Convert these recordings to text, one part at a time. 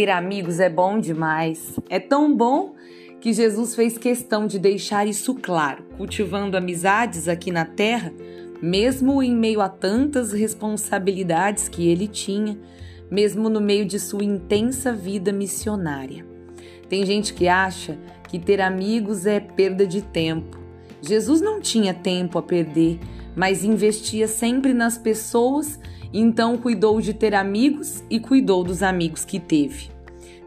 ter amigos é bom demais. É tão bom que Jesus fez questão de deixar isso claro, cultivando amizades aqui na terra, mesmo em meio a tantas responsabilidades que ele tinha, mesmo no meio de sua intensa vida missionária. Tem gente que acha que ter amigos é perda de tempo. Jesus não tinha tempo a perder, mas investia sempre nas pessoas, então cuidou de ter amigos e cuidou dos amigos que teve.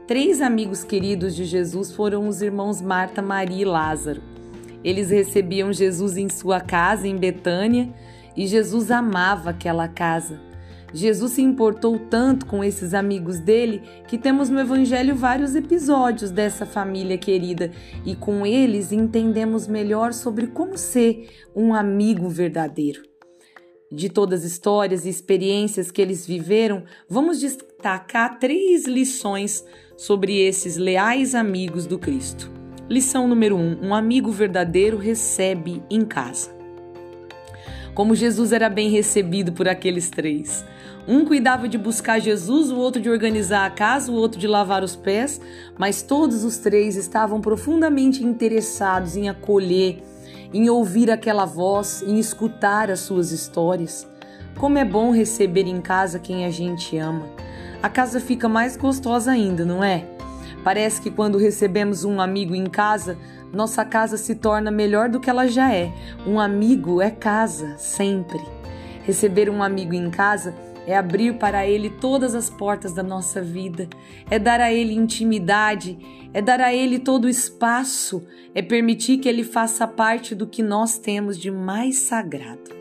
Três amigos queridos de Jesus foram os irmãos Marta, Maria e Lázaro. Eles recebiam Jesus em sua casa em Betânia e Jesus amava aquela casa. Jesus se importou tanto com esses amigos dele que temos no Evangelho vários episódios dessa família querida e com eles entendemos melhor sobre como ser um amigo verdadeiro. De todas as histórias e experiências que eles viveram, vamos destacar três lições sobre esses leais amigos do Cristo. Lição número um: um amigo verdadeiro recebe em casa. Como Jesus era bem recebido por aqueles três. Um cuidava de buscar Jesus, o outro de organizar a casa, o outro de lavar os pés, mas todos os três estavam profundamente interessados em acolher, em ouvir aquela voz, em escutar as suas histórias. Como é bom receber em casa quem a gente ama. A casa fica mais gostosa ainda, não é? Parece que quando recebemos um amigo em casa, nossa casa se torna melhor do que ela já é. Um amigo é casa, sempre. Receber um amigo em casa é abrir para ele todas as portas da nossa vida, é dar a ele intimidade, é dar a ele todo o espaço, é permitir que ele faça parte do que nós temos de mais sagrado.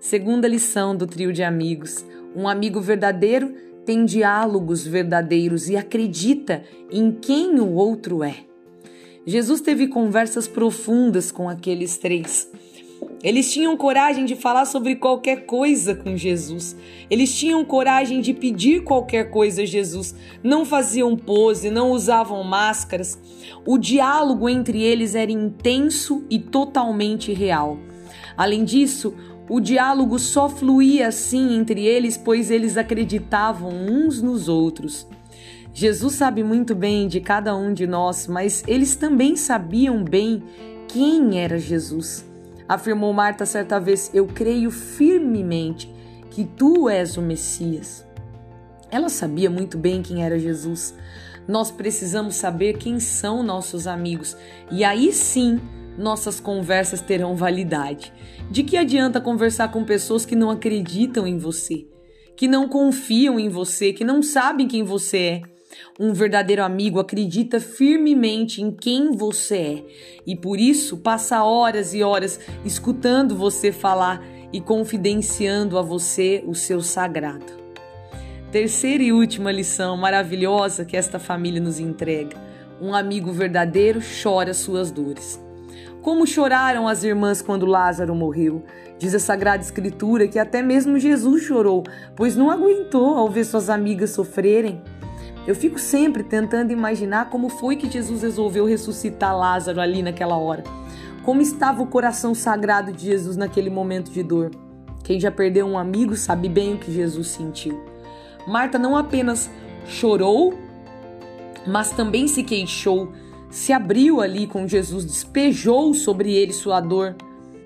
Segunda lição do trio de amigos: um amigo verdadeiro tem diálogos verdadeiros e acredita em quem o outro é. Jesus teve conversas profundas com aqueles três. Eles tinham coragem de falar sobre qualquer coisa com Jesus. Eles tinham coragem de pedir qualquer coisa a Jesus. Não faziam pose, não usavam máscaras. O diálogo entre eles era intenso e totalmente real. Além disso, o diálogo só fluía assim entre eles, pois eles acreditavam uns nos outros. Jesus sabe muito bem de cada um de nós, mas eles também sabiam bem quem era Jesus. Afirmou Marta certa vez: Eu creio firmemente que tu és o Messias. Ela sabia muito bem quem era Jesus. Nós precisamos saber quem são nossos amigos e aí sim nossas conversas terão validade. De que adianta conversar com pessoas que não acreditam em você, que não confiam em você, que não sabem quem você é? Um verdadeiro amigo acredita firmemente em quem você é e por isso passa horas e horas escutando você falar e confidenciando a você o seu sagrado. Terceira e última lição maravilhosa que esta família nos entrega: um amigo verdadeiro chora suas dores. Como choraram as irmãs quando Lázaro morreu. Diz a Sagrada Escritura que até mesmo Jesus chorou, pois não aguentou ao ver suas amigas sofrerem. Eu fico sempre tentando imaginar como foi que Jesus resolveu ressuscitar Lázaro ali naquela hora. Como estava o coração sagrado de Jesus naquele momento de dor. Quem já perdeu um amigo sabe bem o que Jesus sentiu. Marta não apenas chorou, mas também se queixou, se abriu ali com Jesus, despejou sobre ele sua dor.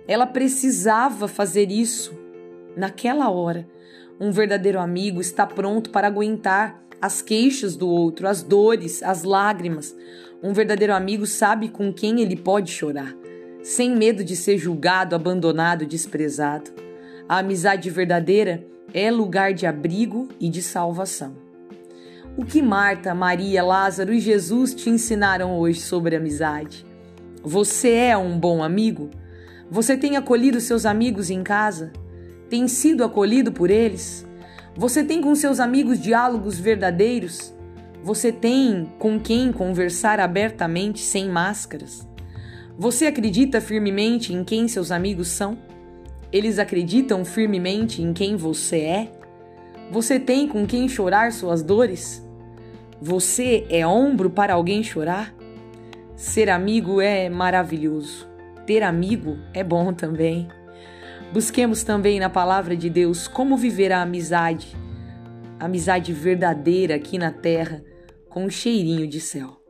Ela precisava fazer isso naquela hora. Um verdadeiro amigo está pronto para aguentar as queixas do outro, as dores, as lágrimas. Um verdadeiro amigo sabe com quem ele pode chorar, sem medo de ser julgado, abandonado, desprezado. A amizade verdadeira é lugar de abrigo e de salvação. O que Marta, Maria, Lázaro e Jesus te ensinaram hoje sobre amizade? Você é um bom amigo? Você tem acolhido seus amigos em casa? Tem sido acolhido por eles? Você tem com seus amigos diálogos verdadeiros? Você tem com quem conversar abertamente sem máscaras? Você acredita firmemente em quem seus amigos são? Eles acreditam firmemente em quem você é? Você tem com quem chorar suas dores? Você é ombro para alguém chorar? Ser amigo é maravilhoso. Ter amigo é bom também. Busquemos também na palavra de Deus como viver a amizade, amizade verdadeira aqui na terra, com um cheirinho de céu.